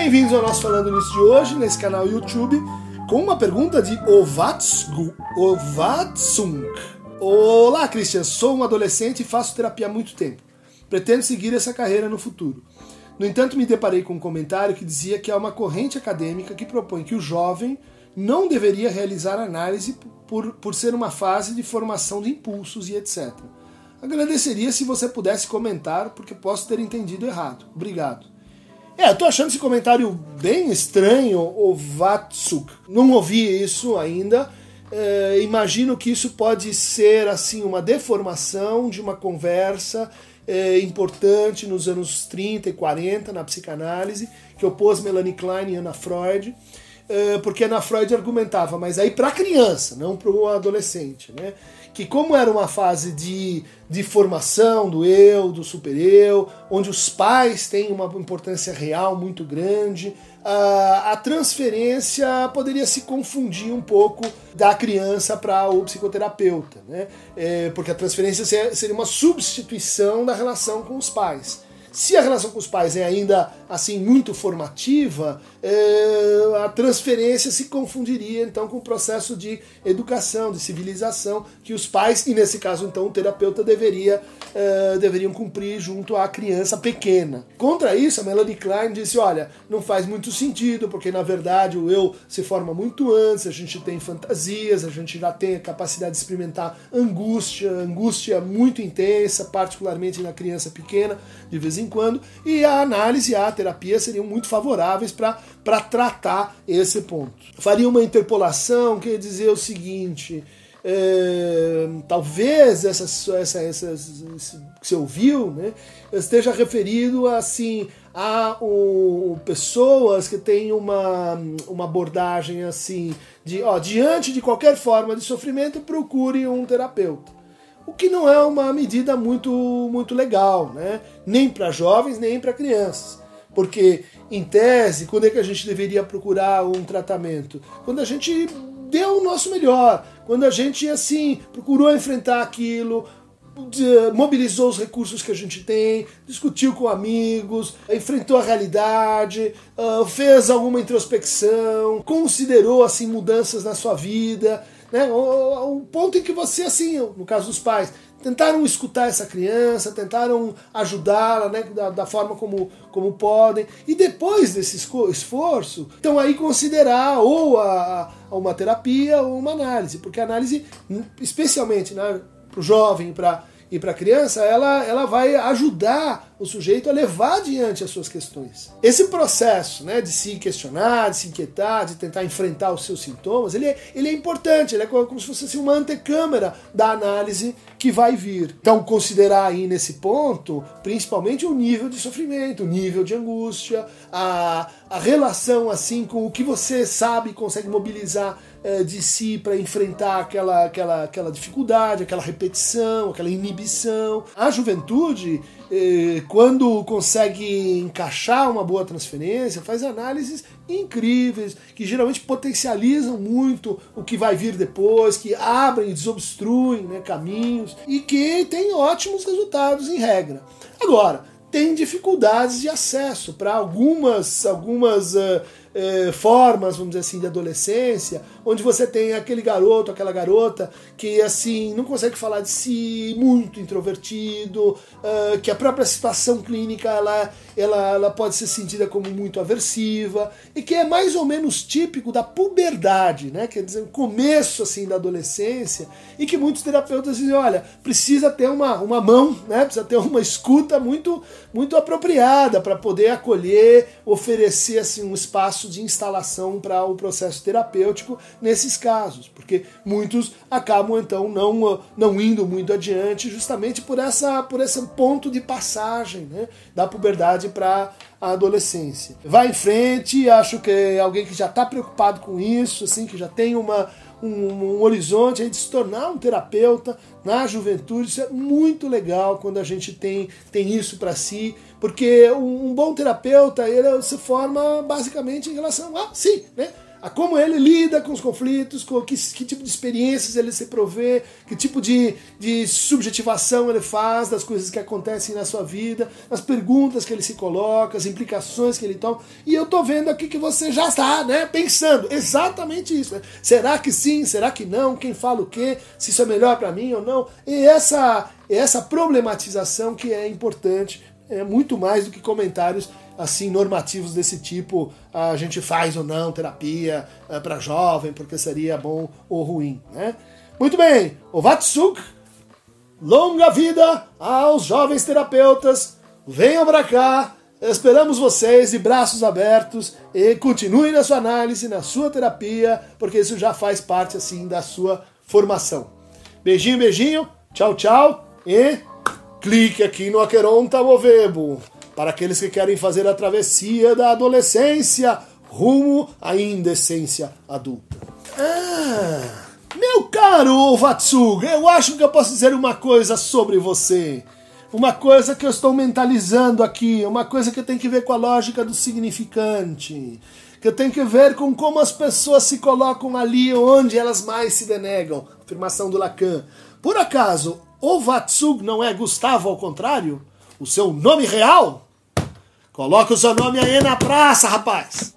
Bem-vindos ao nosso Falando Nisso de hoje, nesse canal YouTube, com uma pergunta de Ovatsung. Olá, Christian, sou um adolescente e faço terapia há muito tempo. Pretendo seguir essa carreira no futuro. No entanto, me deparei com um comentário que dizia que há uma corrente acadêmica que propõe que o jovem não deveria realizar análise por, por ser uma fase de formação de impulsos e etc. Agradeceria se você pudesse comentar, porque posso ter entendido errado. Obrigado. É, eu tô achando esse comentário bem estranho, o Vatsuk. Não ouvi isso ainda. É, imagino que isso pode ser assim uma deformação de uma conversa é, importante nos anos 30 e 40 na psicanálise, que opôs Melanie Klein e Anna Freud. É, porque Ana Freud argumentava, mas aí para criança, não para o adolescente, né? Que como era uma fase de, de formação do eu, do super-eu, onde os pais têm uma importância real muito grande, a, a transferência poderia se confundir um pouco da criança para o psicoterapeuta, né? É, porque a transferência seria uma substituição da relação com os pais. Se a relação com os pais é ainda assim muito formativa, é, a transferência se confundiria então com o processo de educação, de civilização que os pais e nesse caso então o terapeuta deveria é, deveriam cumprir junto à criança pequena. Contra isso, a Melanie Klein disse: olha, não faz muito sentido porque na verdade o eu se forma muito antes, a gente tem fantasias, a gente já tem a capacidade de experimentar angústia, angústia muito intensa, particularmente na criança pequena, de vez em quando, e a análise a terapia seriam muito favoráveis para tratar esse ponto. Faria uma interpolação que ia dizer o seguinte. É, talvez essa, essa, essa, que você ouviu né, esteja referido assim a o, pessoas que têm uma, uma abordagem assim de ó, diante de qualquer forma de sofrimento procure um terapeuta o que não é uma medida muito, muito legal, né? nem para jovens, nem para crianças. Porque, em tese, quando é que a gente deveria procurar um tratamento? Quando a gente deu o nosso melhor, quando a gente, assim, procurou enfrentar aquilo, mobilizou os recursos que a gente tem, discutiu com amigos, enfrentou a realidade, ah, fez alguma introspecção, considerou assim mudanças na sua vida, né? O, ponto em que você, assim, no caso dos pais, tentaram escutar essa criança, tentaram ajudá-la né, da, da, forma como, como podem, e depois desse esforço, então aí considerar ou a, a uma terapia ou uma análise, porque a análise, especialmente né, para o jovem, e para a criança, ela, ela vai ajudar o sujeito a levar adiante as suas questões. Esse processo né, de se questionar, de se inquietar, de tentar enfrentar os seus sintomas, ele é, ele é importante, ele é como se fosse assim, uma antecâmara da análise que vai vir. Então, considerar aí nesse ponto, principalmente o nível de sofrimento, o nível de angústia, a, a relação assim com o que você sabe e consegue mobilizar é, de si para enfrentar aquela, aquela, aquela dificuldade, aquela repetição, aquela inibição. A juventude, é, quando consegue encaixar uma boa transferência, faz análises incríveis, que geralmente potencializam muito o que vai vir depois, que abrem e desobstruem né, caminhos e que tem ótimos resultados em regra. Agora, tem dificuldades de acesso para algumas, algumas uh, uh, formas, vamos dizer assim, de adolescência, onde você tem aquele garoto, aquela garota que assim não consegue falar de si, muito introvertido, uh, que a própria situação clínica ela, ela, ela pode ser sentida como muito aversiva e que é mais ou menos típico da puberdade, né? Quer dizer, começo assim da adolescência e que muitos terapeutas dizem, olha, precisa ter uma, uma mão, né? Precisa ter uma escuta muito muito apropriada para poder acolher, oferecer assim um espaço de instalação para o processo terapêutico nesses casos, porque muitos acabam então não, não indo muito adiante justamente por essa por esse ponto de passagem né, da puberdade para a adolescência. Vai em frente, acho que é alguém que já está preocupado com isso, assim, que já tem uma um, um, horizonte aí de se tornar um terapeuta na juventude. Isso é muito legal quando a gente tem, tem isso para si, porque um, um, bom terapeuta ele se forma basicamente em relação a si, né? A como ele lida com os conflitos, com que, que tipo de experiências ele se provê, que tipo de, de subjetivação ele faz das coisas que acontecem na sua vida, as perguntas que ele se coloca, as implicações que ele toma. E eu tô vendo aqui que você já está, né, pensando exatamente isso. Né? Será que sim? Será que não? Quem fala o quê? Se isso é melhor para mim ou não? E essa essa problematização que é importante, é muito mais do que comentários assim normativos desse tipo, a gente faz ou não terapia é, para jovem, porque seria bom ou ruim, né? Muito bem, o Vatsuk, longa vida aos jovens terapeutas, venham para cá, esperamos vocês de braços abertos e continue na sua análise, na sua terapia, porque isso já faz parte assim da sua formação. Beijinho, beijinho, tchau, tchau e clique aqui no Aqueron Tamovebo para aqueles que querem fazer a travessia da adolescência rumo à indecência adulta. Ah, meu caro Vatsuga, eu acho que eu posso dizer uma coisa sobre você. Uma coisa que eu estou mentalizando aqui, uma coisa que tem que ver com a lógica do significante, que tem que ver com como as pessoas se colocam ali onde elas mais se denegam. Afirmação do Lacan. Por acaso, o Vatsug não é Gustavo ao contrário? O seu nome real? Coloca o seu nome aí na praça, rapaz!